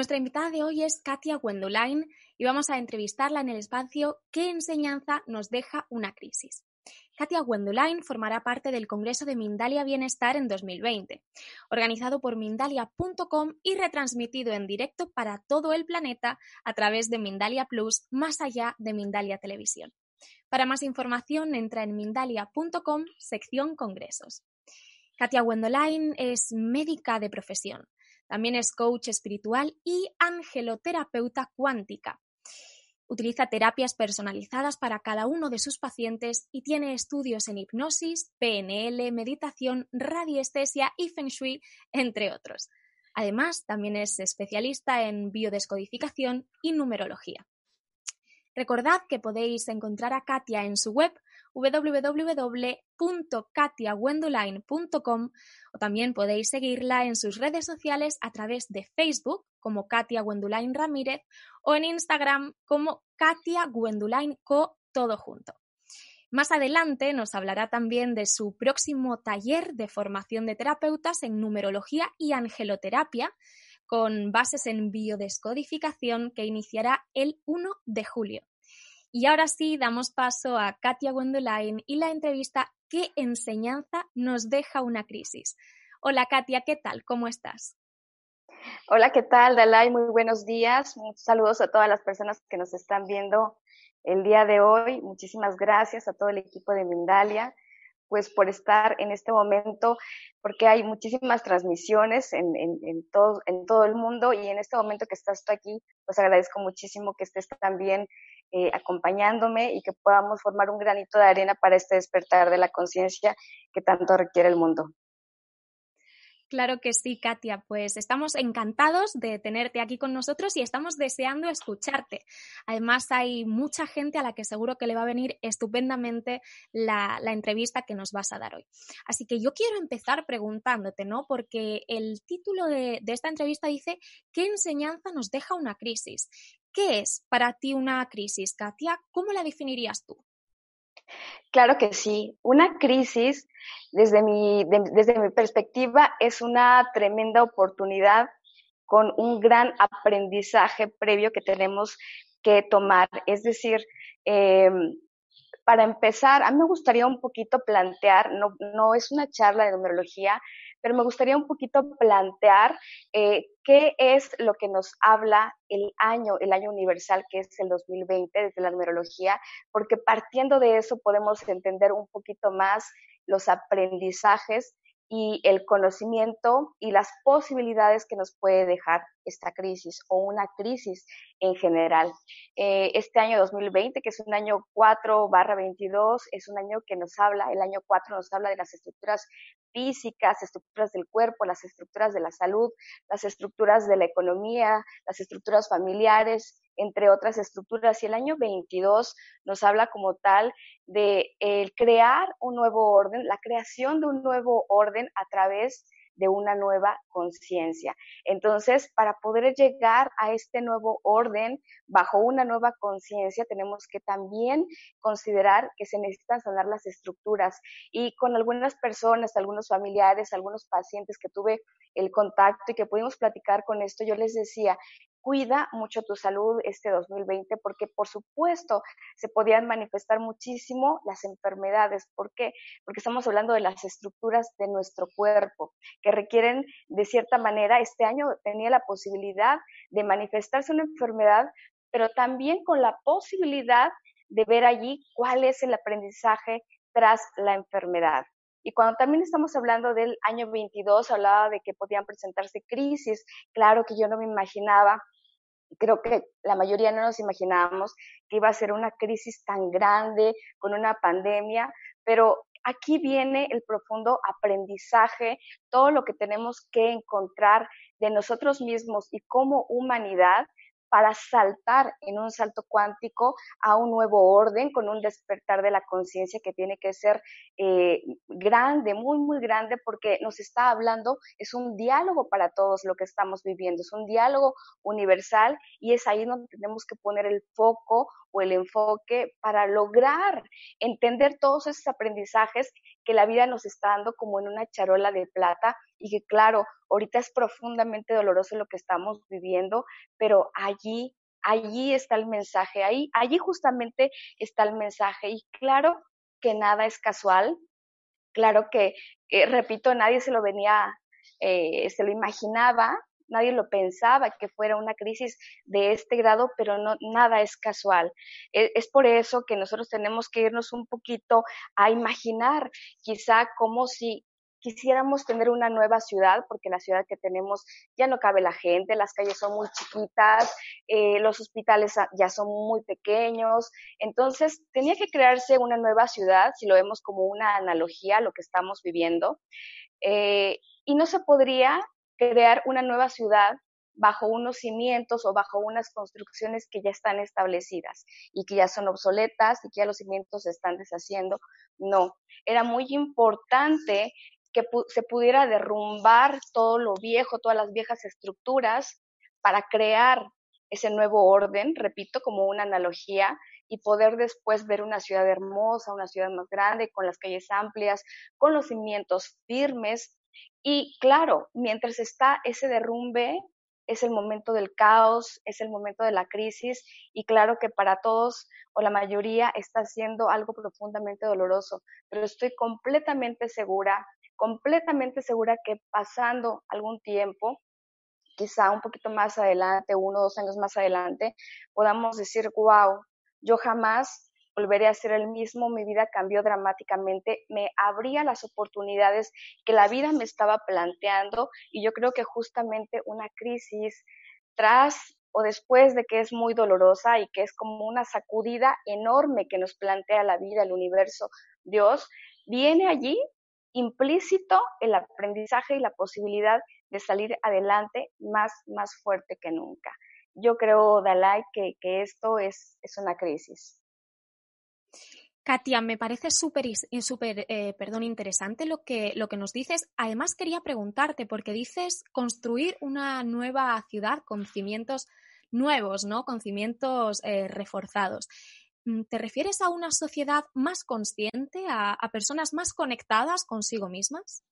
Nuestra invitada de hoy es Katia Gwendolain y vamos a entrevistarla en el espacio ¿Qué enseñanza nos deja una crisis? Katia Gwendolain formará parte del Congreso de Mindalia Bienestar en 2020, organizado por Mindalia.com y retransmitido en directo para todo el planeta a través de Mindalia Plus, más allá de Mindalia Televisión. Para más información, entra en Mindalia.com, sección Congresos. Katia Gwendolain es médica de profesión también es coach espiritual y angeloterapeuta cuántica. Utiliza terapias personalizadas para cada uno de sus pacientes y tiene estudios en hipnosis, PNL, meditación, radiestesia y feng shui, entre otros. Además, también es especialista en biodescodificación y numerología. Recordad que podéis encontrar a Katia en su web www.katiagwendoline.com o también podéis seguirla en sus redes sociales a través de Facebook como Katia Gwendolain Ramírez o en Instagram como Katia Gwendolain Co todo junto. Más adelante nos hablará también de su próximo taller de formación de terapeutas en numerología y angeloterapia con bases en biodescodificación que iniciará el 1 de julio. Y ahora sí, damos paso a Katia Gwendolain y la entrevista ¿Qué enseñanza nos deja una crisis? Hola Katia, ¿qué tal? ¿Cómo estás? Hola, ¿qué tal, Dalai? Muy buenos días. saludos a todas las personas que nos están viendo el día de hoy. Muchísimas gracias a todo el equipo de Mindalia, pues por estar en este momento, porque hay muchísimas transmisiones en, todo, en todo el mundo y en este momento que estás tú aquí, pues agradezco muchísimo que estés también eh, acompañándome y que podamos formar un granito de arena para este despertar de la conciencia que tanto requiere el mundo. Claro que sí, Katia. Pues estamos encantados de tenerte aquí con nosotros y estamos deseando escucharte. Además, hay mucha gente a la que seguro que le va a venir estupendamente la, entrevista que nos vas a dar hoy. Así que yo quiero empezar preguntándote, ¿no? Porque el título de, de esta entrevista dice ¿Qué enseñanza nos deja una crisis? ¿Qué es para ti una crisis, Katia? ¿Cómo la definirías tú? Claro que sí. Una crisis, desde mi, desde mi perspectiva, es una tremenda oportunidad con un gran aprendizaje previo que tenemos que tomar. Es decir, em, para empezar, a mí me gustaría un poquito plantear, no, no es una charla de numerología, pero me gustaría un poquito plantear eh, qué es lo que nos habla el año, el año universal que es el 2020 desde la numerología, porque partiendo de eso podemos entender un poquito más los aprendizajes y el conocimiento y las posibilidades que nos puede dejar esta crisis o una crisis en general. Eh, este año 2020, que es un año 4 barra 22, es un año que nos habla, el año 4 nos habla de las estructuras físicas, estructuras del cuerpo, las estructuras de la salud, las estructuras de la economía, las estructuras familiares, entre otras estructuras. Y el año 22 nos habla como tal de el crear un nuevo orden, la creación de un nuevo orden a través de una nueva conciencia. Entonces, para poder llegar a este nuevo orden bajo una nueva conciencia, tenemos que también considerar que se necesitan sanar las estructuras. Y con algunas personas, algunos familiares, algunos pacientes que tuve el contacto y que pudimos platicar con esto, yo les decía, cuida mucho tu salud este 2020 porque por supuesto se podían manifestar muchísimo las enfermedades. ¿Por qué? Porque estamos hablando de las estructuras de nuestro cuerpo que requieren de cierta manera, este año tenía la posibilidad de manifestarse una enfermedad, pero también con la posibilidad de ver allí cuál es el aprendizaje tras la enfermedad. Y cuando también estamos hablando del año 22, hablaba de que podían presentarse crisis. Claro que yo no me imaginaba, creo que la mayoría no nos imaginábamos que iba a ser una crisis tan grande con una pandemia, pero aquí viene el profundo aprendizaje, todo lo que tenemos que encontrar de nosotros mismos y como humanidad para saltar en un salto cuántico a un nuevo orden con un despertar de la conciencia que tiene que ser eh, grande, muy, muy grande, porque nos está hablando, es un diálogo para todos lo que estamos viviendo, es un diálogo universal y es ahí donde tenemos que poner el foco o el enfoque para lograr entender todos esos aprendizajes que la vida nos está dando como en una charola de plata y que claro, ahorita es profundamente doloroso lo que estamos viviendo, pero allí allí está el mensaje, ahí allí justamente está el mensaje y claro que nada es casual, claro que, repito, nadie se lo venía, eh, se lo imaginaba, nadie lo pensaba que fuera una crisis de este grado, pero no, nada es casual. E, es, por eso que nosotros tenemos que irnos un poquito a imaginar quizá como si quisiéramos tener una nueva ciudad, porque la ciudad que tenemos ya no cabe la gente, las calles son muy chiquitas, eh, los hospitales ya son muy pequeños, entonces tenía que crearse una nueva ciudad, si lo vemos como una analogía a lo que estamos viviendo, eh, y no se podría crear una nueva ciudad bajo unos cimientos o bajo unas construcciones que ya están establecidas y que ya son obsoletas y que ya los cimientos se están deshaciendo. No, era muy importante que se pudiera derrumbar todo lo viejo, todas las viejas estructuras para crear ese nuevo orden, repito, como una analogía, y poder después ver una ciudad hermosa, una ciudad más grande, con las calles amplias, con los cimientos firmes. Y claro, mientras está ese derrumbe, es el momento del caos, es el momento de la crisis y claro que para todos o la mayoría está siendo algo profundamente doloroso, pero estoy completamente segura completamente segura que pasando algún tiempo, quizá un poquito más adelante, uno o dos años más adelante, podamos decir, wow, yo jamás volveré a ser el mismo, mi vida cambió dramáticamente, me abría las oportunidades que la vida me estaba planteando y yo creo que justamente una crisis tras o después de que es muy dolorosa y que es como una sacudida enorme que nos plantea la vida, el universo, Dios, viene allí implícito el aprendizaje y la posibilidad de salir adelante más, más fuerte que nunca. Yo creo, Dalai, que, que esto es, es una crisis. Katia, me parece súper super, eh, interesante lo que, lo que nos dices. Además, quería preguntarte, porque dices construir una nueva ciudad con cimientos nuevos, ¿no? Con cimientos eh, reforzados. Mm, ¿Te refieres a una sociedad más consciente, a, personas más conectadas consigo mismas?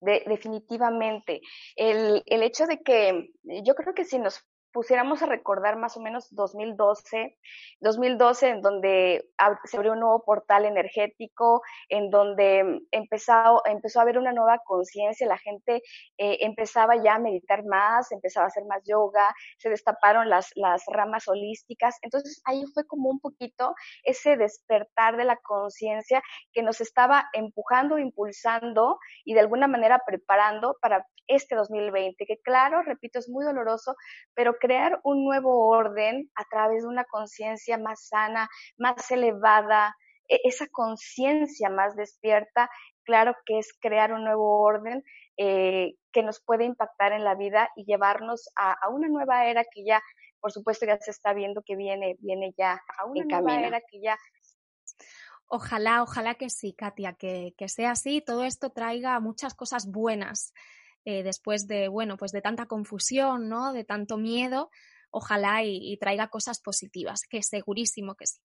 definitivamente. El, el, hecho de que yo creo que si nos pusiéramos a recordar más o menos 2012, 2012 en donde se abrió un nuevo portal energético, en donde empezó, empezó a haber una nueva conciencia, la gente eh, empezaba ya a meditar más, empezaba a hacer más yoga, se destaparon las, las ramas holísticas, entonces ahí fue como un poquito ese despertar de la conciencia que nos estaba empujando, impulsando y de alguna manera preparando para este 2020, que claro, repito, es muy doloroso, pero crear un nuevo orden a través de una conciencia más sana, más elevada, e-, esa conciencia más despierta, claro que es crear un nuevo orden eh, que nos puede impactar en la vida y llevarnos a, una nueva era que ya, por supuesto, ya se está viendo que viene, viene ya a una nueva era que ya Ojalá, ojalá que sí, Katia, que, que, sea así, todo esto traiga muchas cosas buenas eh, después de, bueno, pues de tanta confusión, ¿no? De tanto miedo, ojalá y, traiga cosas positivas, que segurísimo que sí.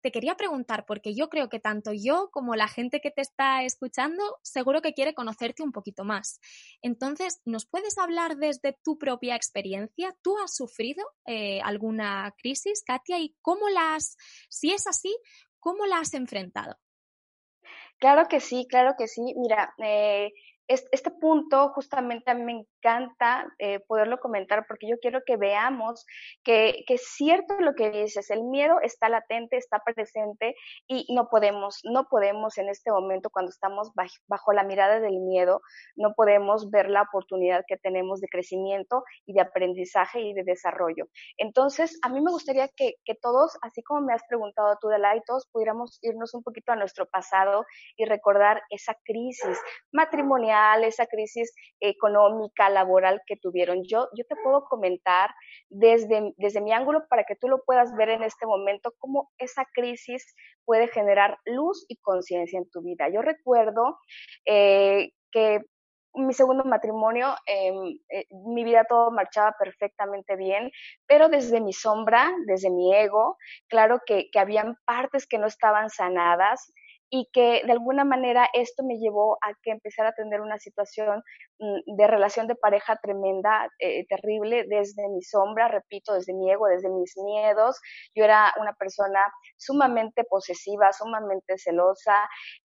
Te quería preguntar, porque yo creo que tanto yo como la gente que te está escuchando, seguro que quiere conocerte un poquito más. Entonces, ¿nos puedes hablar desde tu propia experiencia? ¿Tú has sufrido eh, alguna crisis, Katia? ¿Y cómo las, si es así, cómo la has enfrentado? Claro que sí, claro que sí. Mira, eh, este punto justamente a mí me encanta eh, poderlo comentar porque yo quiero que veamos que, que, es cierto lo que dices, el miedo está latente, está presente y no podemos, no podemos en este momento cuando estamos bajo, la mirada del miedo, no podemos ver la oportunidad que tenemos de crecimiento y de aprendizaje y de desarrollo. Entonces, a mí me gustaría que, que todos, así como me has preguntado tú, Delay, todos pudiéramos irnos un poquito a nuestro pasado y recordar esa crisis matrimonial esa crisis económica, laboral que tuvieron. Yo, yo te puedo comentar desde, desde mi ángulo para que tú lo puedas ver en este momento cómo esa crisis puede generar luz y conciencia en tu vida. Yo recuerdo eh, que mi segundo matrimonio, em, eh, mi vida todo marchaba perfectamente bien, pero desde mi sombra, desde mi ego, claro que, que habían partes que no estaban sanadas, y que de alguna manera esto me llevó a que empezara a tener una situación mm, de relación de pareja tremenda, eh, terrible, desde mi sombra, repito, desde mi ego, desde mis miedos. Yo era una persona sumamente posesiva, sumamente celosa,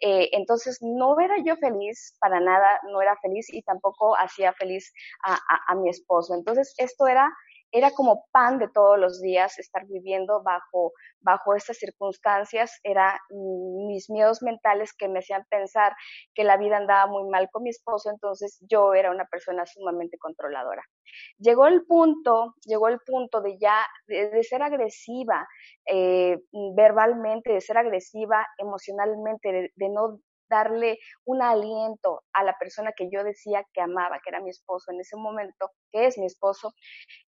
eh, entonces no era yo feliz, para nada, no era feliz y tampoco hacía feliz a mi esposo. Entonces esto era era como pan de todos los días estar viviendo bajo, bajo estas circunstancias, era mis miedos mentales que me hacían pensar que la vida andaba muy mal con mi esposo, entonces yo era una persona sumamente controladora. Llegó el punto, llegó el punto de ya, de, ser agresiva eh, verbalmente, de ser agresiva emocionalmente, de no darle un aliento a la persona que yo decía que amaba, que era mi esposo en ese momento, que es mi esposo,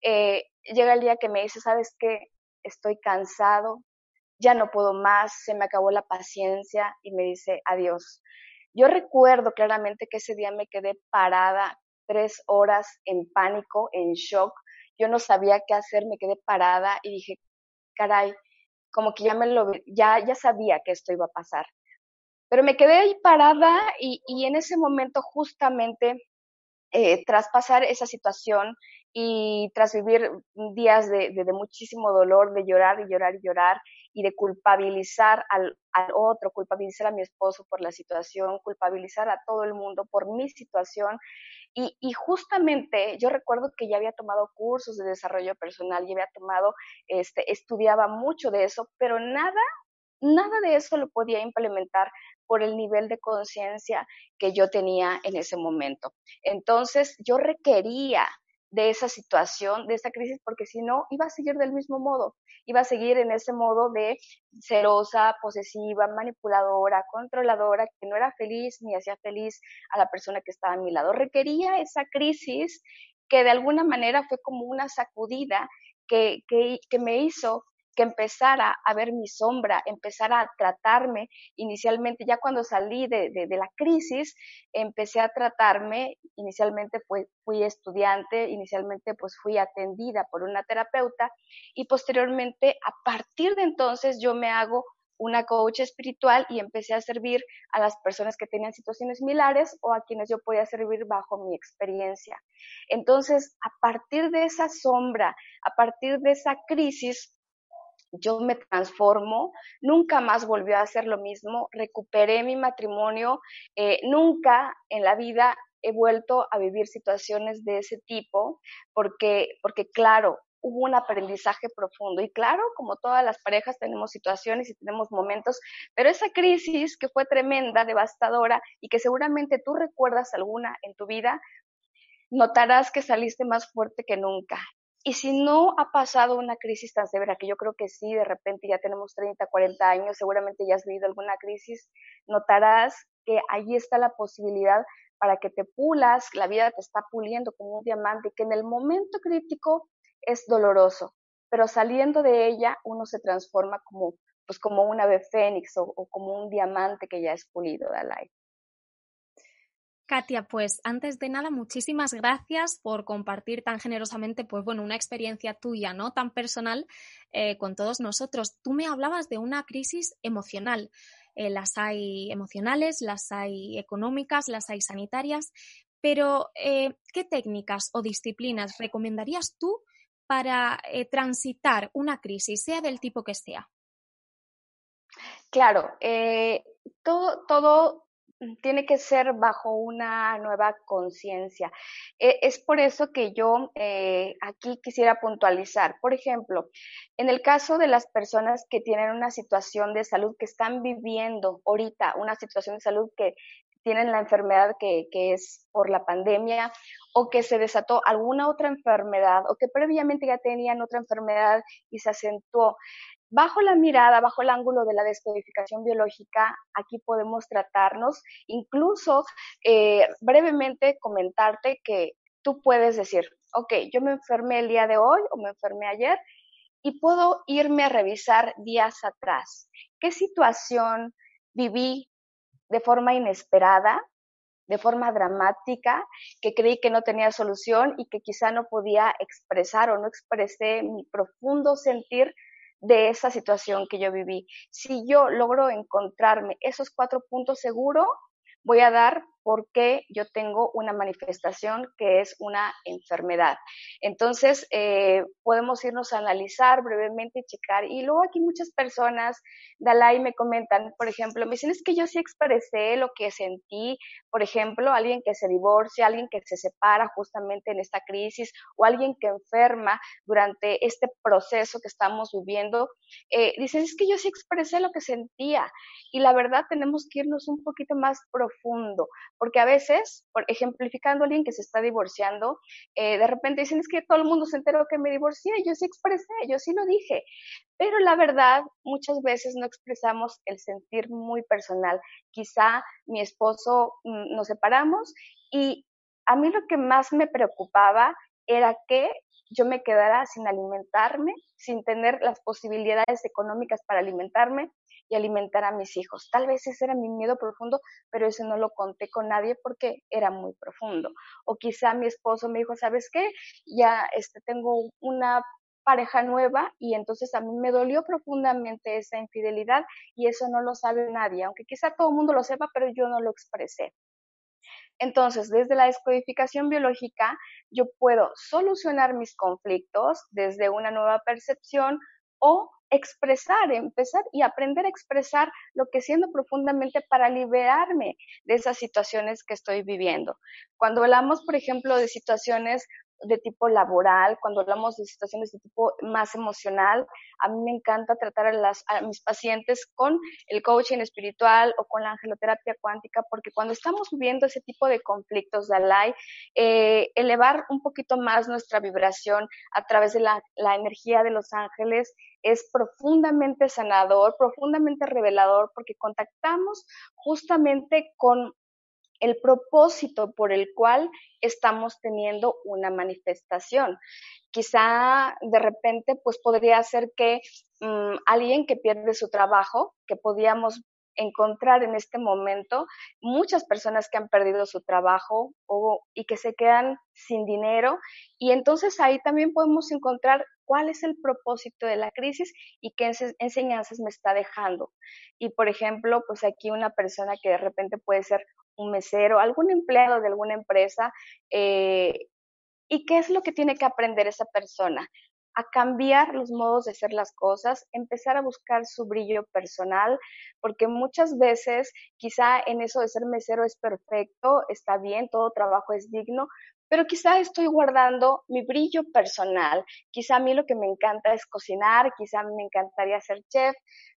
eh, llega el día que me dice, ¿sabes qué? Estoy cansado, ya no puedo más, se me acabó la paciencia y me dice adiós. Yo recuerdo claramente que ese día me quedé parada tres horas en pánico, en shock. Yo no sabía qué hacer, me quedé parada y dije, caray, como que ya me lo, ya, ya sabía que esto iba a pasar. Pero me quedé ahí parada y, en ese momento justamente, eh, tras pasar esa situación y tras vivir días de, muchísimo dolor, de llorar y llorar y llorar y de culpabilizar al, otro, culpabilizar a mi esposo por la situación, culpabilizar a todo el mundo por mi situación. Y, y, justamente yo recuerdo que ya había tomado cursos de desarrollo personal, ya había tomado, este, estudiaba mucho de eso, pero nada, nada de eso lo podía implementar por el nivel de conciencia que yo tenía en ese momento. Entonces, yo requería de esa situación, de esa crisis, porque si no, iba a seguir del mismo modo, iba a seguir en ese modo de celosa, posesiva, manipuladora, controladora, que no era feliz ni hacía feliz a la persona que estaba a mi lado. Requería esa crisis que de alguna manera fue como una sacudida que, me hizo que empezara a ver mi sombra, empezara a tratarme. Inicialmente, ya cuando salí de, la crisis, empecé a tratarme. Inicialmente fui, fui estudiante, inicialmente pues fui atendida por una terapeuta y posteriormente, a partir de entonces, yo me hago una coach espiritual y empecé a servir a las personas que tenían situaciones similares o a quienes yo podía servir bajo mi experiencia. Entonces, a partir de esa sombra, a partir de esa crisis, yo me transformo, nunca más volvió a hacer lo mismo, recuperé mi matrimonio, eh, nunca en la vida he vuelto a vivir situaciones de ese tipo, porque, porque claro, hubo un aprendizaje profundo. Y claro, como todas las parejas tenemos situaciones y tenemos momentos, pero esa crisis que fue tremenda, devastadora y que seguramente tú recuerdas alguna en tu vida, notarás que saliste más fuerte que nunca. Y si no ha pasado una crisis tan severa, que yo creo que sí, de repente ya tenemos 30, 40 años, seguramente ya has vivido alguna crisis, notarás que ahí está la posibilidad para que te pulas, la vida te está puliendo como un diamante, que en el momento crítico es doloroso, pero saliendo de ella uno se transforma como, pues como un ave fénix o, o como un diamante que ya es pulido, Dalai. Katia, pues antes de nada, muchísimas gracias por compartir tan generosamente, pues bueno, una experiencia tuya, ¿no? Tan personal eh, con todos nosotros. Tú me hablabas de una crisis emocional. Eh, las hay emocionales, las hay económicas, las hay sanitarias, pero eh, ¿qué técnicas o disciplinas recomendarías tú para transitar una crisis, sea del tipo que sea? Claro, todo, todo tiene que ser bajo una nueva conciencia. E, es por eso que yo eh, aquí quisiera puntualizar. Por ejemplo, en el caso de las personas que tienen una situación de salud, que están viviendo ahorita una situación de salud que tienen la enfermedad que es por la pandemia o que se desató alguna otra enfermedad o que previamente ya tenían otra enfermedad y se acentuó. Bajo la mirada, bajo el ángulo de la descodificación biológica, aquí podemos tratarnos, incluso eh, brevemente comentarte que tú puedes decir, ok, yo me enfermé el día de hoy o me enfermé ayer y puedo irme a revisar días atrás. ¿Qué situación viví de forma inesperada de forma dramática, que creí que no tenía solución y que quizá no podía expresar o no expresé mi profundo sentir de esa situación que yo viví. Si yo logro encontrarme esos cuatro puntos seguro, voy a dar por qué yo tengo una manifestación que es una enfermedad. Entonces, eh, podemos irnos a analizar brevemente y checar. Y luego aquí muchas personas, Dalai, me comentan, por ejemplo, me dicen, es que yo sí expresé lo que sentí, por ejemplo, alguien que se divorcia, alguien que se separa justamente en esta crisis o alguien que enferma durante este proceso que estamos viviendo, eh, dicen, es que yo sí expresé lo que sentía. Y la verdad tenemos que irnos un poquito más profundo porque a veces, por ejemplificando a alguien que se está divorciando, eh, de repente dicen, es que todo el mundo se enteró que me divorcié, yo sí expresé, yo sí lo dije, pero la verdad, muchas veces no expresamos el sentir muy personal. Quizá mi esposo mm, nos separamos y a mí lo que más me preocupaba era que yo me quedara sin alimentarme, sin tener las posibilidades económicas para alimentarme, y alimentar a mis hijos. Tal vez ese era mi miedo profundo, pero eso no lo conté con nadie porque era muy profundo. O quizá mi esposo me dijo, ¿sabes qué? Ya este, tengo una pareja nueva y entonces a mí me dolió profundamente esa infidelidad y eso no lo sabe nadie, aunque quizá todo el mundo lo sepa, pero yo no lo expresé. Entonces, desde la descodificación biológica, yo puedo solucionar mis conflictos desde una nueva percepción o expresar, empezar y aprender a expresar lo que siento profundamente para liberarme de esas situaciones que estoy viviendo. Cuando hablamos, por ejemplo, de situaciones de tipo laboral, cuando hablamos de situaciones de tipo más emocional, a mí me encanta tratar a, las, a mis pacientes con el coaching espiritual o con la angeloterapia cuántica, porque cuando estamos viviendo ese tipo de conflictos de Alay, eh, elevar un poquito más nuestra vibración a través de la energía de los ángeles es profundamente sanador, profundamente revelador, porque contactamos justamente con el propósito por el cual estamos teniendo una manifestación. Quizá de repente, pues podría ser que mm, alguien que pierde su trabajo, que podíamos encontrar en este momento muchas personas que han perdido su trabajo o, y que se quedan sin dinero y entonces ahí también podemos encontrar cuál es el propósito de la crisis y qué enseñanzas me está dejando. Y por ejemplo, pues aquí una persona que de repente puede ser un mesero, algún empleado de alguna empresa, eh, ¿y qué es lo que tiene que aprender esa persona? A cambiar los modos de hacer las cosas, empezar a buscar su brillo personal, porque muchas veces quizá en eso de ser mesero es perfecto, está bien, todo trabajo es digno, pero quizá estoy guardando mi brillo personal. Quizá a mí lo que me encanta es cocinar, quizá me encantaría ser chef,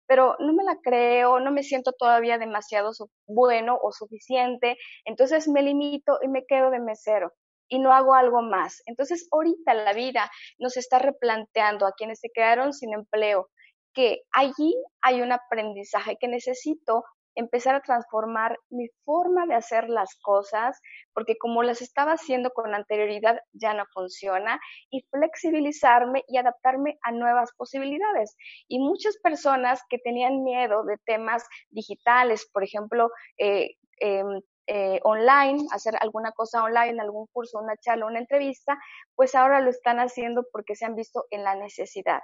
pero no me la creo, no me siento todavía demasiado bueno o suficiente, entonces me limito y me quedo de mesero y no hago algo más. Entonces, ahorita la vida nos está replanteando a quienes se quedaron sin empleo que allí hay un aprendizaje que necesito empezar a transformar mi forma de hacer las cosas, porque como las estaba haciendo con anterioridad ya no funciona, y flexibilizarme y adaptarme a nuevas posibilidades. Y muchas personas que tenían miedo de temas digitales, por ejemplo, eh, em, eh, online, hacer alguna cosa online, algún curso, una charla, una entrevista, pues ahora lo están haciendo porque se han visto en la necesidad.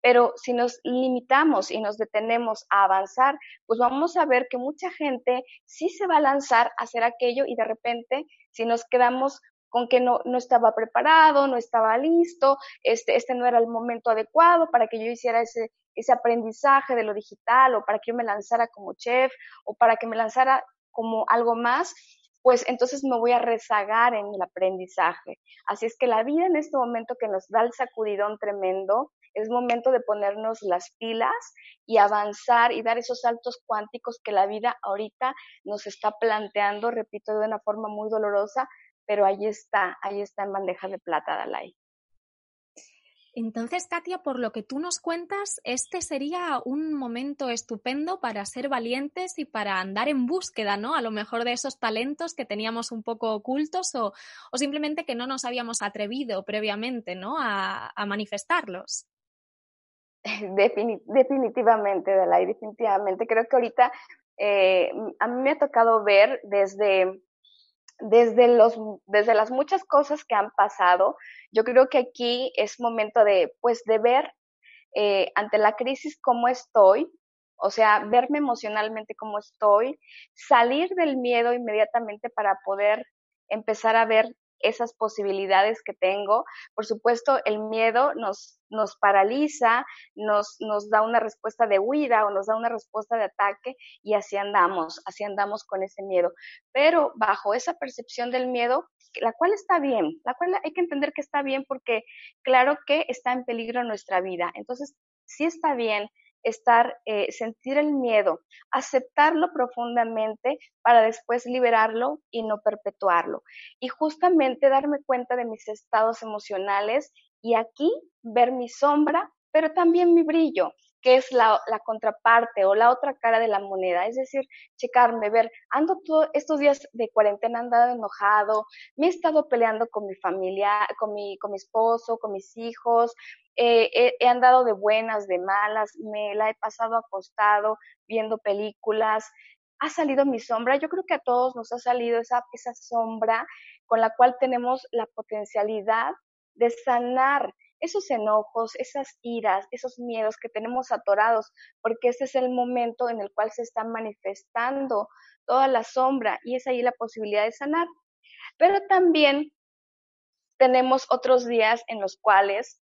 Pero si nos limitamos y nos detenemos a avanzar, pues vamos a ver que mucha gente sí se va a lanzar a hacer aquello y de repente, si nos quedamos con que no, no estaba preparado, no estaba listo, este, este no era el momento adecuado para que yo hiciera ese, ese aprendizaje de lo digital o para que yo me lanzara como chef o para que me lanzara como algo más, pues entonces me voy a rezagar en el aprendizaje. Así es que la vida en este momento que nos da el sacudidón tremendo, es momento de ponernos las pilas y avanzar y dar esos saltos cuánticos que la vida ahorita nos está planteando, repito, de una forma muy dolorosa, pero ahí está, ahí está en bandeja de plata, Dalai. Entonces, Katia, por lo que tú nos cuentas, este sería un momento estupendo para ser valientes y para andar en búsqueda, ¿no? A lo mejor de esos talentos que teníamos un poco ocultos o, simplemente que no nos habíamos atrevido previamente, ¿no? A, manifestarlos. definitivamente, Dalai, definitivamente. Creo que ahorita eh, a mí me ha tocado ver desde desde, los, desde las muchas cosas que han pasado, yo creo que aquí es momento de, pues, de ver eh, ante la crisis cómo estoy, o sea, verme emocionalmente cómo estoy, salir del miedo inmediatamente para poder empezar a ver esas posibilidades que tengo. Por supuesto, el miedo nos, nos paraliza, nos, nos da una respuesta de huida o nos da una respuesta de ataque y así andamos, así andamos con ese miedo. Pero bajo esa percepción del miedo, la cual está bien, la cual hay que entender que está bien porque claro que está en peligro nuestra vida. Entonces, sí está bien estar, eh, sentir el miedo, aceptarlo profundamente para después liberarlo y no perpetuarlo. Y justamente darme cuenta de mis estados emocionales y aquí ver mi sombra, pero también mi brillo que es la, contraparte o la otra cara de la moneda, es decir, checarme, ver, ando todos estos días de cuarentena andado enojado, me he estado peleando con mi familia, con mi, con mi esposo, con mis hijos, he, andado de buenas, de malas, me la he pasado acostado viendo películas, ha salido mi sombra, yo creo que a todos nos ha salido esa, esa sombra con la cual tenemos la potencialidad de sanar esos enojos, esas iras, esos miedos que tenemos atorados, porque ese es el momento en el cual se está manifestando toda la sombra y es ahí la posibilidad de sanar. Pero también tenemos otros días en los cuales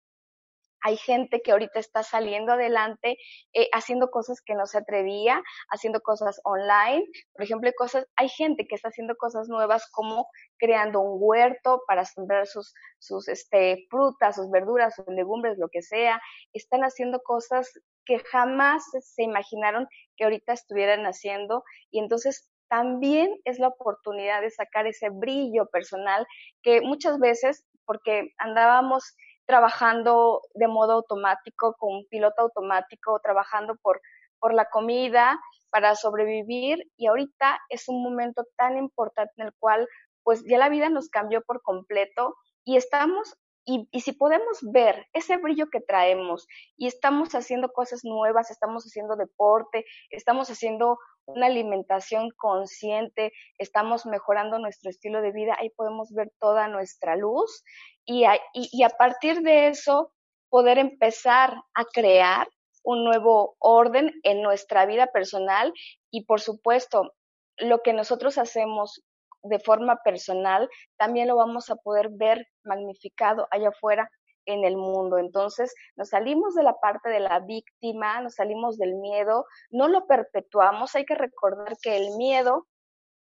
hay gente que ahorita está saliendo adelante, eh, haciendo cosas que no se atrevía, haciendo cosas online. Por ejemplo, hay, cosas, hay gente que está haciendo cosas nuevas como creando un huerto para sembrar sus, sus este, frutas, sus verduras, sus legumbres, lo que sea. Están haciendo cosas que jamás se imaginaron que ahorita estuvieran haciendo y entonces también es la oportunidad de sacar ese brillo personal que muchas veces, porque andábamos trabajando de modo automático, con un piloto automático, trabajando por, por la comida, para sobrevivir. Y ahorita es un momento tan importante en el cual pues ya la vida nos cambió por completo y estamos y, y, si podemos ver ese brillo que traemos y estamos haciendo cosas nuevas, estamos haciendo deporte, estamos haciendo una alimentación consciente, estamos mejorando nuestro estilo de vida, ahí podemos ver toda nuestra luz y a, y, a partir de eso poder empezar a crear un nuevo orden en nuestra vida personal y por supuesto lo que nosotros hacemos de forma personal también lo vamos a poder ver magnificado allá afuera en el mundo. Entonces, nos salimos de la parte de la víctima, nos salimos del miedo, no lo perpetuamos. Hay que recordar que el miedo,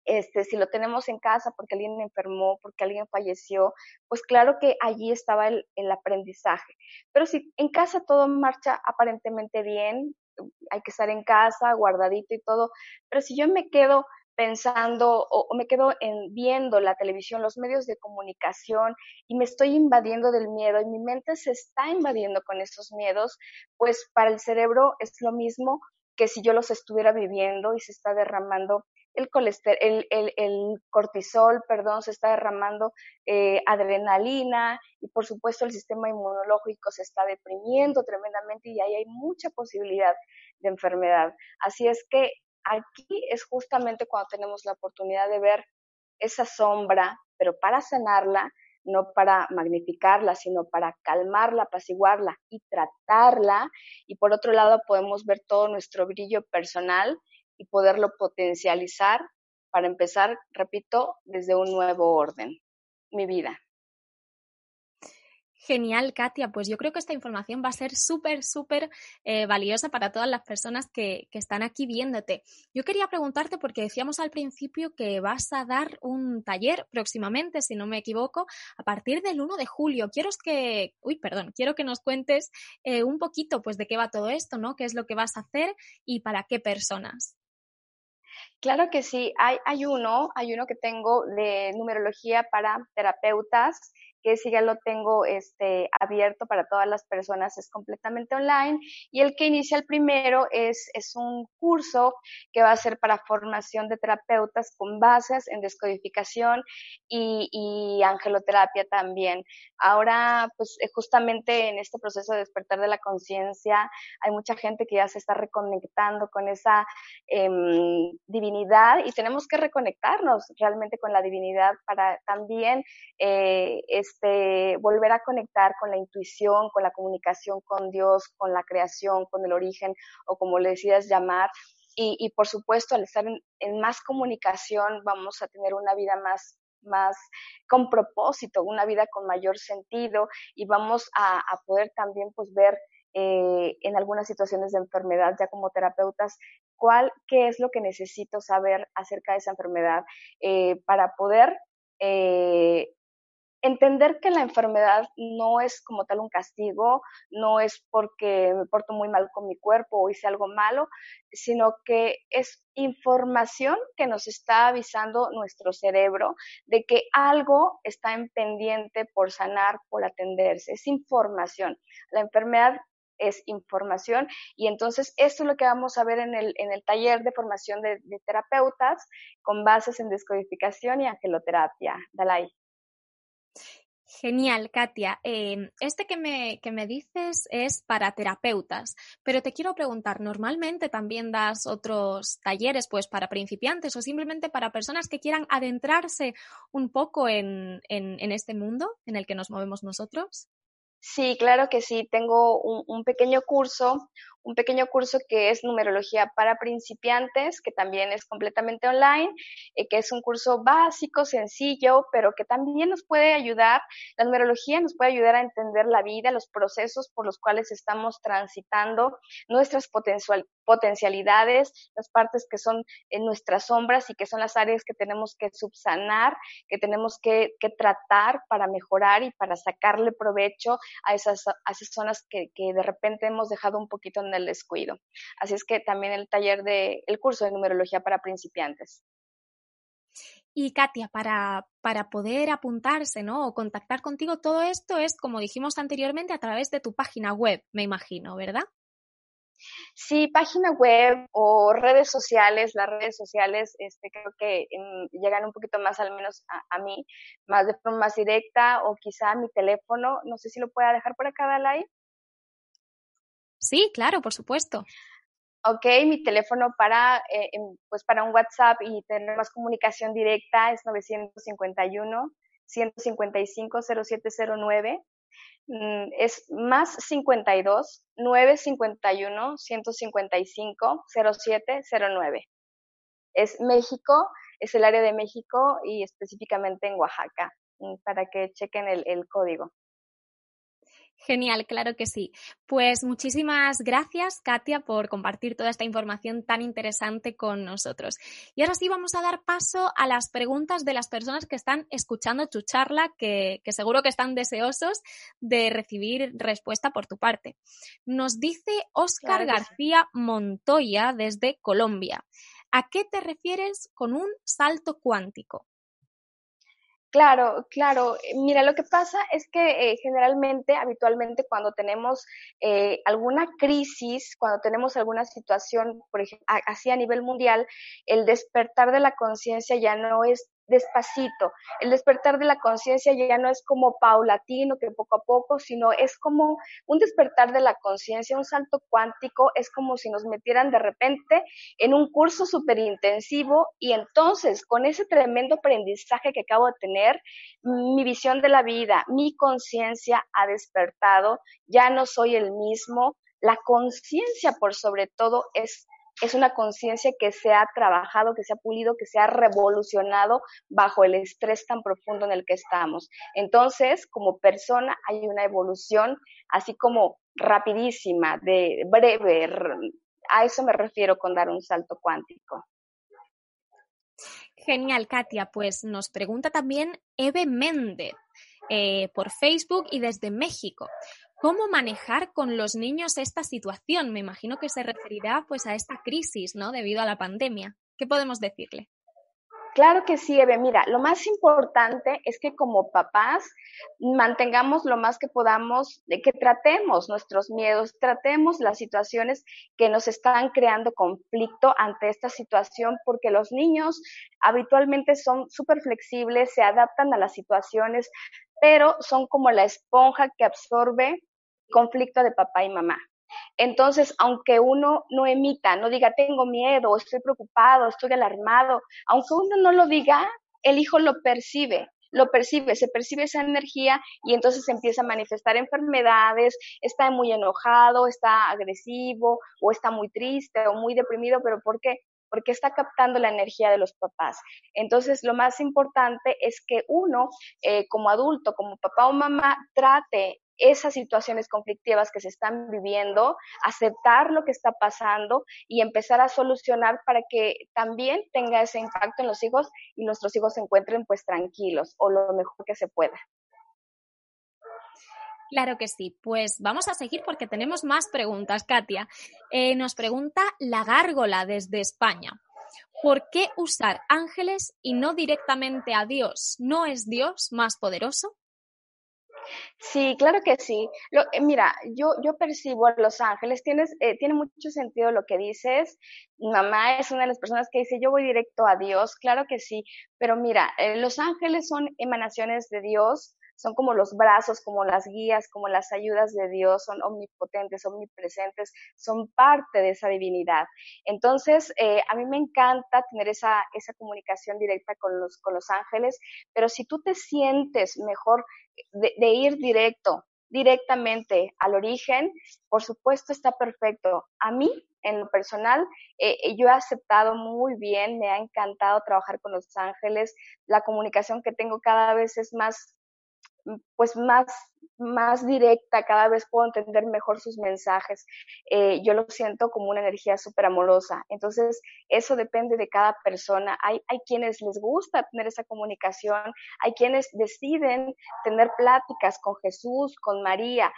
este, si lo tenemos en casa porque alguien enfermó, porque alguien falleció, pues claro que allí estaba el, el aprendizaje. Pero si en casa todo marcha aparentemente bien, hay que estar en casa, guardadito y todo, pero si yo me quedo pensando o, me quedo en, viendo la televisión, los medios de comunicación y me estoy invadiendo del miedo y mi mente se está invadiendo con esos miedos, pues para el cerebro es lo mismo que si yo los estuviera viviendo y se está derramando el, el, el cortisol, perdón, se está derramando eh, adrenalina y por supuesto el sistema inmunológico se está deprimiendo tremendamente y ahí hay mucha posibilidad de enfermedad. Así es que aquí es justamente cuando tenemos la oportunidad de ver esa sombra, pero para sanarla, no para magnificarla, sino para calmarla, apaciguarla y tratarla. Y por otro lado, podemos ver todo nuestro brillo personal y poderlo potencializar para empezar, repito, desde un nuevo orden, mi vida. Genial, Katia. Pues yo creo que esta información va a ser súper, súper eh, valiosa para todas las personas que, están aquí viéndote. Yo quería preguntarte, porque decíamos al principio que vas a dar un taller próximamente, si no me equivoco, a partir del 1 de julio. Quiero que, uy, perdón, quiero que nos cuentes eh, un poquito, pues, de qué va todo esto, ¿no? ¿Qué es lo que vas a hacer y para qué personas? Claro que sí, hay, hay uno, hay uno que tengo de numerología para terapeutas que ese ya lo tengo este, abierto para todas las personas, es completamente online. Y el que inicia el primero es, es un curso que va a ser para formación de terapeutas con bases en descodificación y, y angeloterapia también. Ahora, pues eh, justamente en este proceso de despertar de la conciencia, hay mucha gente que ya se está reconectando con esa em, divinidad y tenemos que reconectarnos realmente con la divinidad para también eh, este, volver a conectar con la intuición, con la comunicación con Dios, con la creación, con el origen o como le decidas llamar. Y, por supuesto, al estar en más comunicación, vamos a tener una vida más más con propósito, una vida con mayor sentido y vamos a, poder también pues ver eh, en algunas situaciones de enfermedad ya como terapeutas cuál, qué es lo que necesito saber acerca de esa enfermedad eh, para poder eh, entender que la enfermedad no es como tal un castigo, no es porque me porto muy mal con mi cuerpo o hice algo malo, sino que es información que nos está avisando nuestro cerebro de que algo está en pendiente por sanar, por atenderse. Es información. La enfermedad es información y entonces esto es lo que vamos a ver en el, en el taller de formación de, de terapeutas con bases en descodificación y angeloterapia. Dalai. Genial, Katia. Em, este que me, que me dices es para terapeutas, pero te quiero preguntar, ¿normalmente también das otros talleres pues para principiantes o simplemente para personas que quieran adentrarse un poco en, en, este mundo en el que nos movemos nosotros? Sí, claro que sí. Tengo un, un pequeño curso, un pequeño curso que es numerología para principiantes, que también es completamente online, eh, que es un curso básico, sencillo, pero que también nos puede ayudar, la numerología nos puede ayudar a entender la vida, los procesos por los cuales estamos transitando, nuestras potencialidades, las partes que son en nuestras sombras y que son las áreas que tenemos que subsanar, que tenemos que, tratar para mejorar y para sacarle provecho a esas, a esas zonas que, que de repente hemos dejado un poquito en el descuido. Así es que también el taller de, el curso de numerología para principiantes. Y Katia, para, para poder apuntarse ¿no? o contactar contigo, todo esto es, como dijimos anteriormente, a través de tu página web, me imagino, ¿verdad? Sí, página web o redes sociales. Las redes sociales este, creo que llegan un poquito más al menos a, mí, más de forma más directa o quizá mi teléfono. No sé si lo pueda dejar por acá, Dalai. Sí, claro, por supuesto. Ok, mi teléfono para, eh, pues para un WhatsApp y tener más comunicación directa es 951 155 0709. Es más 52 951 155 0709. Es México, es el área de México y específicamente en Oaxaca, mm, para que chequen el código. Genial, claro que sí. Pues muchísimas gracias, Katia, por compartir toda esta información tan interesante con nosotros. Y ahora sí vamos a dar paso a las preguntas de las personas que están escuchando tu charla, que, seguro que están deseosos de recibir respuesta por tu parte. Nos dice Óscar García Montoya desde Colombia. ¿A qué te refieres con un salto cuántico? Claro, claro. Mira, lo que pasa es que eh, generalmente, habitualmente, cuando tenemos eh, alguna crisis, cuando tenemos alguna situación, por ejemplo, así a nivel mundial, el despertar de la conciencia ya no es despacito. El despertar de la conciencia ya no es como paulatino, que poco a poco, sino es como un despertar de la conciencia, un salto cuántico, es como si nos metieran de repente en un curso súper intensivo y entonces con ese tremendo aprendizaje que acabo de tener, mi visión de la vida, mi conciencia ha despertado, ya no soy el mismo, la conciencia por sobre todo es es una conciencia que se ha trabajado, que se ha pulido, que se ha revolucionado bajo el estrés tan profundo en el que estamos. Entonces, como persona hay una evolución así como rapidísima, de breve. A eso me refiero con dar un salto cuántico. Genial, Katia. Pues nos pregunta también Eve Méndez eh, por Facebook y desde México. ¿Cómo manejar con los niños esta situación? Me imagino que se referirá pues a esta crisis, ¿no? Debido a la pandemia. ¿Qué podemos decirle? Claro que sí, Eve. Mira, lo más importante es que como papás mantengamos lo más que podamos, que tratemos nuestros miedos, tratemos las situaciones que nos están creando conflicto ante esta situación, porque los niños habitualmente son súper flexibles, se adaptan a las situaciones, pero son como la esponja que absorbe conflicto de papá y mamá. Entonces, aunque uno no emita, no diga tengo miedo, estoy preocupado, estoy alarmado, aunque uno no lo diga, el hijo lo percibe, lo percibe, se percibe esa energía y entonces empieza a manifestar enfermedades, está muy enojado, está agresivo o está muy triste o muy deprimido, pero ¿por qué? Porque está captando la energía de los papás. Entonces, lo más importante es que uno, eh, como adulto, como papá o mamá, trate esas situaciones conflictivas que se están viviendo, aceptar lo que está pasando y empezar a solucionar para que también tenga ese impacto en los hijos y nuestros hijos se encuentren pues tranquilos o lo mejor que se pueda. Claro que sí. Pues vamos a seguir porque tenemos más preguntas, Katia. Eh, nos pregunta la gárgola desde España. ¿Por qué usar ángeles y no directamente a Dios? ¿No es Dios más poderoso? Sí, claro que sí. Lo, eh, mira, yo, yo percibo a Los Ángeles, tienes, eh, tiene mucho sentido lo que dices. Mamá es una de las personas que dice, yo voy directo a Dios, claro que sí, pero mira, eh, Los Ángeles son emanaciones de Dios, son como los brazos, como las guías, como las ayudas de Dios, son omnipotentes, omnipresentes, son parte de esa divinidad. Entonces, eh, a mí me encanta tener esa, esa comunicación directa con los, con los ángeles, pero si tú te sientes mejor de, ir directo, directamente al origen, por supuesto está perfecto. A mí, en lo personal, eh, eh, yo he aceptado muy bien, me ha encantado trabajar con los ángeles, la comunicación que tengo cada vez es más pues más, más directa, cada vez puedo entender mejor sus mensajes. Eh, yo lo siento como una energía súper amorosa. Entonces, eso depende de cada persona. Hay, hay quienes les gusta tener esa comunicación, hay quienes deciden tener pláticas con Jesús, con María.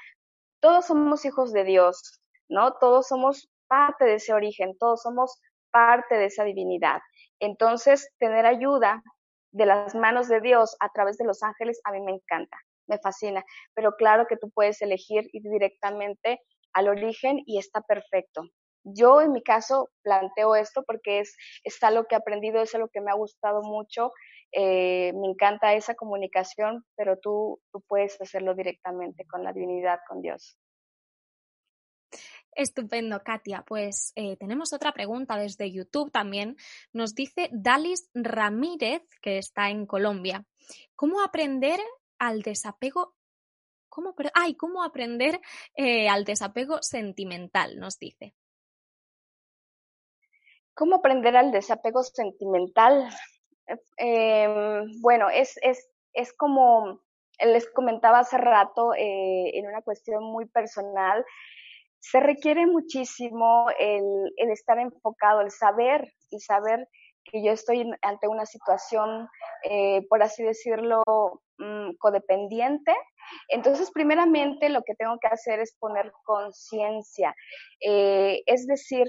Todos somos hijos de Dios, ¿no? Todos somos parte de ese origen, todos somos parte de esa divinidad. Entonces, tener ayuda de las manos de Dios a través de los ángeles, a mí me encanta, me fascina. Pero claro que tú puedes elegir ir directamente al origen y está perfecto. Yo en mi caso planteo esto porque es, es algo que he aprendido, es algo que me ha gustado mucho, eh, me encanta esa comunicación, pero tú, tú puedes hacerlo directamente con la divinidad, con Dios. Estupendo, Katia. Pues eh, tenemos otra pregunta desde YouTube también. Nos dice Dalis Ramírez, que está en Colombia. ¿Cómo aprender al desapego? ¿Cómo, ay, ¿cómo aprender eh, al desapego sentimental? Nos dice. ¿Cómo aprender al desapego sentimental? Em, bueno, es, es, es como les comentaba hace rato eh, en una cuestión muy personal se requiere muchísimo el, estar enfocado, el saber, el saber que yo estoy ante una situación, eh, por así decirlo, mm, codependiente. Entonces, primeramente, lo que tengo que hacer es poner conciencia, eh, es decir,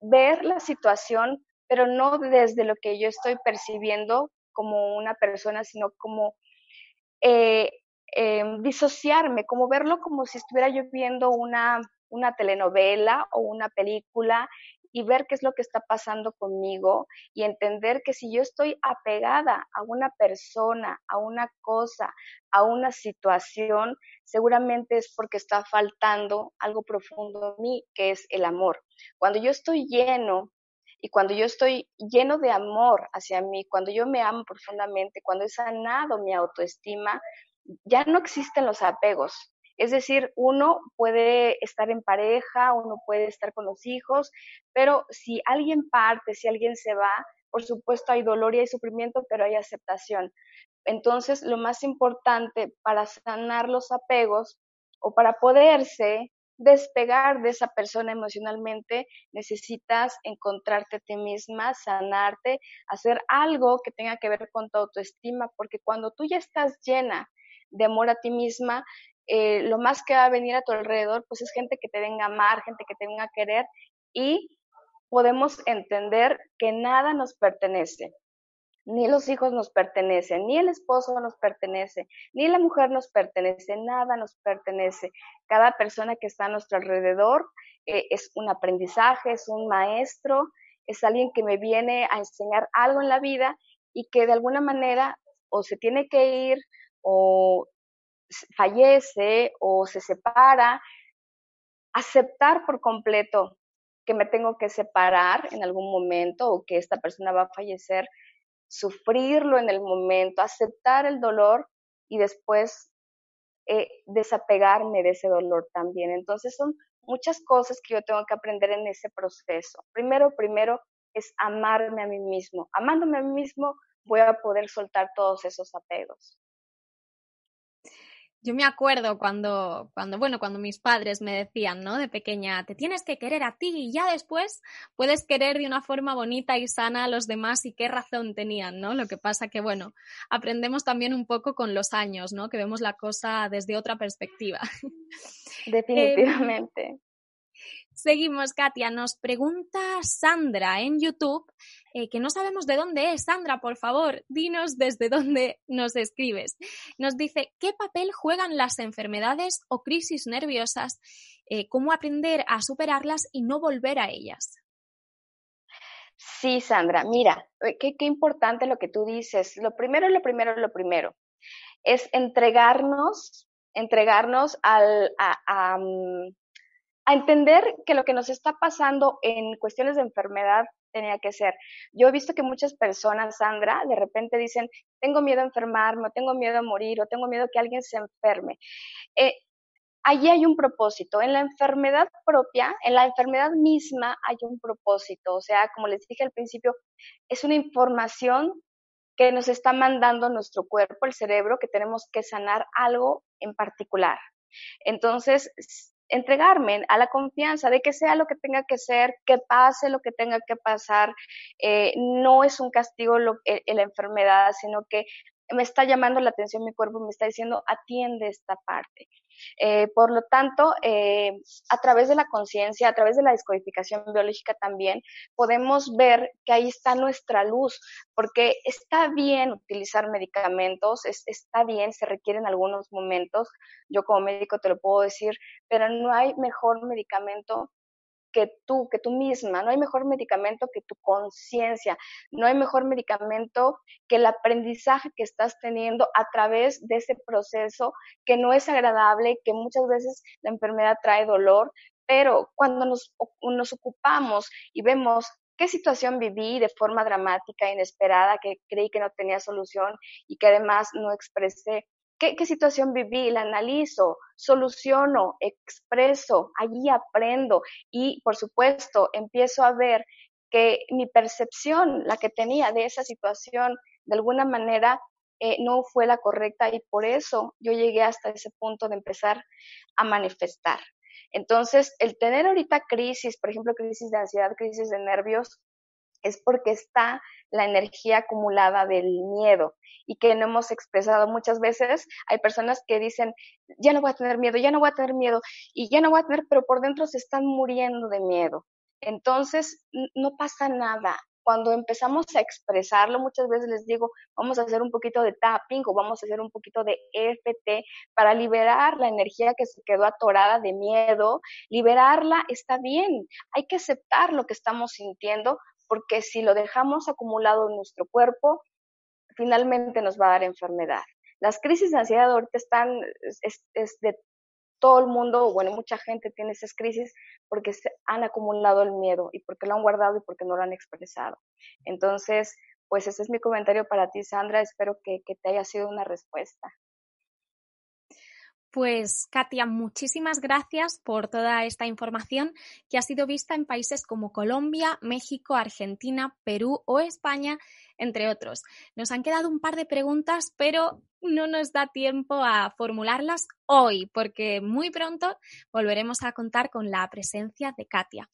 ver la situación, pero no desde lo que yo estoy percibiendo como una persona, sino como eh, disociarme, como verlo como si estuviera yo viendo una una telenovela o una película y ver qué es lo que está pasando conmigo y entender que si yo estoy apegada a una persona, a una cosa, a una situación, seguramente es porque está faltando algo profundo en mí, que es el amor. Cuando yo estoy lleno y cuando yo estoy lleno de amor hacia mí, cuando yo me amo profundamente, cuando he sanado mi autoestima, ya no existen los apegos, es decir, uno puede estar en pareja, uno puede estar con los hijos, pero si alguien parte, si alguien se va, por supuesto hay dolor y hay sufrimiento, pero hay aceptación. Entonces, lo más importante para sanar los apegos o para poderse despegar de esa persona emocionalmente, necesitas encontrarte a ti misma, sanarte, hacer algo que tenga que ver con tu autoestima, porque cuando tú ya estás llena de amor a ti misma, eh, lo más que va a venir a tu alrededor, pues es gente que te venga a amar, gente que te venga a querer y podemos entender que nada nos pertenece. ni los hijos nos pertenecen, ni el esposo nos pertenece, ni la mujer nos pertenece, nada nos pertenece. Cada persona que está a nuestro alrededor eh, es un aprendizaje, es un maestro, es alguien que me viene a enseñar algo en la vida y que de alguna manera o se tiene que ir o fallece o se separa. Aceptar por completo que me tengo que separar en algún momento o que esta persona va a fallecer sufrirlo en el momento, aceptar el dolor y después eh, desapegarme de ese dolor también. Entonces son muchas cosas que yo tengo que aprender en ese proceso. Primero, primero es amarme a mí mismo. Amándome a mí mismo voy a poder soltar todos esos apegos. Yo me acuerdo cuando, cuando, bueno, cuando mis padres me decían, ¿no? De pequeña, te tienes que querer a ti y ya después puedes querer de una forma bonita y sana a los demás y qué razón tenían, ¿no? Lo que pasa que, bueno, aprendemos también un poco con los años, ¿no? Que vemos la cosa desde otra perspectiva. Definitivamente. Seguimos, Katia. Nos pregunta Sandra en YouTube, eh, que no sabemos de dónde es. Sandra, por favor, dinos desde dónde nos escribes. Nos dice, ¿qué papel juegan las enfermedades o crisis nerviosas? Eh, ¿Cómo aprender a superarlas y no volver a ellas? Sí, Sandra, mira, eh, qué, importante lo que tú dices. Lo primero, lo primero, lo primero, es entregarnos, entregarnos al, a mm, a entender que lo que nos está pasando en cuestiones de enfermedad tenía que ser. Yo he visto que muchas personas, Sandra, de repente dicen, tengo miedo a enfermarme, o tengo miedo a morir, o tengo miedo que alguien se enferme. Eh, allí hay un propósito. En la enfermedad propia, en la enfermedad misma hay un propósito. O sea, como les dije al principio, es una información que nos está mandando nuestro cuerpo, el cerebro, que tenemos que sanar algo en particular. Entonces, entregarme a la confianza de que sea lo que tenga que ser, que pase lo que tenga que pasar. Eh, no es un castigo lo, eh, la enfermedad, sino que me está llamando la atención mi cuerpo, me está diciendo, atiende esta parte. Eh, por lo tanto, eh, a través de la conciencia, a través de la descodificación biológica también, podemos ver que ahí está nuestra luz, porque está bien utilizar medicamentos, está bien, se requieren en algunos momentos, yo como médico te lo puedo decir, pero no hay mejor medicamento que tú, que tú misma. No hay mejor medicamento que tu conciencia. No hay mejor medicamento que el aprendizaje que estás teniendo a través de ese proceso que no es agradable, que muchas veces la enfermedad trae dolor, pero cuando nos, nos ocupamos y vemos qué situación viví de forma dramática, inesperada, que creí que no tenía solución y que además no expresé ¿Qué, situación viví? La analizo, soluciono, expreso, allí aprendo y, por supuesto, empiezo a ver que mi percepción, la que tenía de esa situación, de alguna manera eh, no fue la correcta y por eso yo llegué hasta ese punto de empezar a manifestar. Entonces, el tener ahorita crisis, por ejemplo, crisis de ansiedad, crisis de nervios, es porque está la energía acumulada del miedo y que no hemos expresado muchas veces. Hay personas que dicen, ya no voy a tener miedo, ya no voy a tener miedo y ya no voy a tener, pero por dentro se están muriendo de miedo. Entonces, no pasa nada. Cuando empezamos a expresarlo, muchas veces les digo, vamos a hacer un poquito de tapping o vamos a hacer un poquito de EFT para liberar la energía que se quedó atorada de miedo. Liberarla está bien. Hay que aceptar lo que estamos sintiendo porque si lo dejamos acumulado en nuestro cuerpo, finalmente nos va a dar enfermedad. Las crisis de ansiedad ahorita están, es, de todo el mundo, bueno, mucha gente tiene esas crisis porque se han acumulado el miedo y porque lo han guardado y porque no lo han expresado. Entonces, pues ese es mi comentario para ti, Sandra. Espero que te haya sido una respuesta. Pues Katia, muchísimas gracias por toda esta información que ha sido vista en países como Colombia, México, Argentina, Perú o España, entre otros. Nos han quedado un par de preguntas, pero no nos da tiempo a formularlas hoy, porque muy pronto volveremos a contar con la presencia de Katia.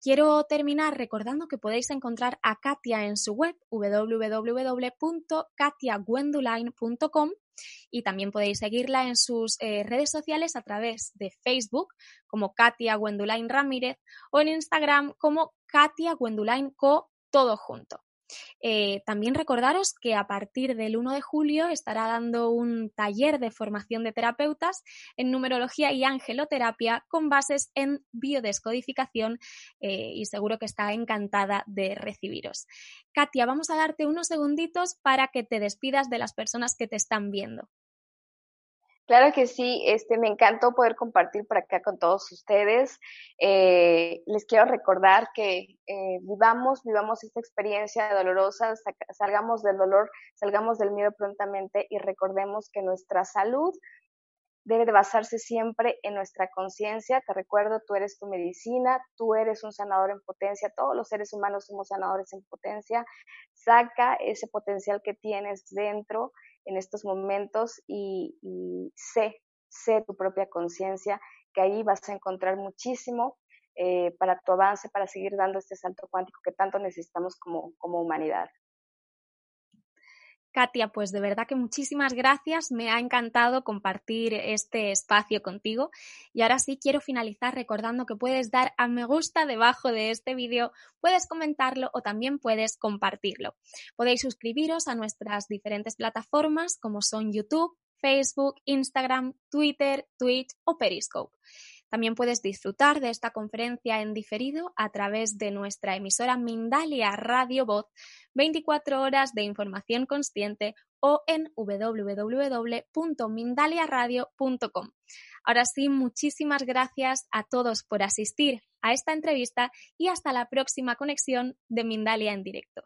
Quiero terminar recordando que podéis encontrar a Katia en su web www.katiagwendoline.com y también podéis seguirla en sus eh, redes sociales a través de Facebook como Katia Gwendulain Ramírez o en Instagram como Katia Gwendulain Co todo junto. Eh, también recordaros que a partir del 1 de julio estará dando un taller de formación de terapeutas en numerología y angeloterapia con bases en biodescodificación eh, y seguro que está encantada de recibiros. Katia, vamos a darte unos segunditos para que te despidas de las personas que te están viendo. Claro que sí, este, me encantó poder compartir por acá con todos ustedes. Eh, les quiero recordar que eh, vivamos, vivamos esta experiencia dolorosa, salgamos del dolor, salgamos del miedo prontamente y recordemos que nuestra salud debe de basarse siempre en nuestra conciencia. Te recuerdo, tú eres tu medicina, tú eres un sanador en potencia, todos los seres humanos somos sanadores en potencia. Saca ese potencial que tienes dentro en estos momentos y, sé, sé tu propia conciencia, que ahí vas a encontrar muchísimo eh, para tu avance, para seguir dando este salto cuántico que tanto necesitamos como, como humanidad. Katia, pues de verdad que muchísimas gracias. Me ha encantado compartir este espacio contigo. Y ahora sí quiero finalizar recordando que puedes dar a me gusta debajo de este vídeo, puedes comentarlo o también puedes compartirlo. Podéis suscribiros a nuestras diferentes plataformas como son YouTube, Facebook, Instagram, Twitter, Twitch o Periscope. También puedes disfrutar de esta conferencia en diferido a través de nuestra emisora Mindalia Radio Voz, 24 horas de información consciente o en www.mindaliaradio.com. Ahora sí, muchísimas gracias a todos por asistir a esta entrevista y hasta la próxima conexión de Mindalia en directo.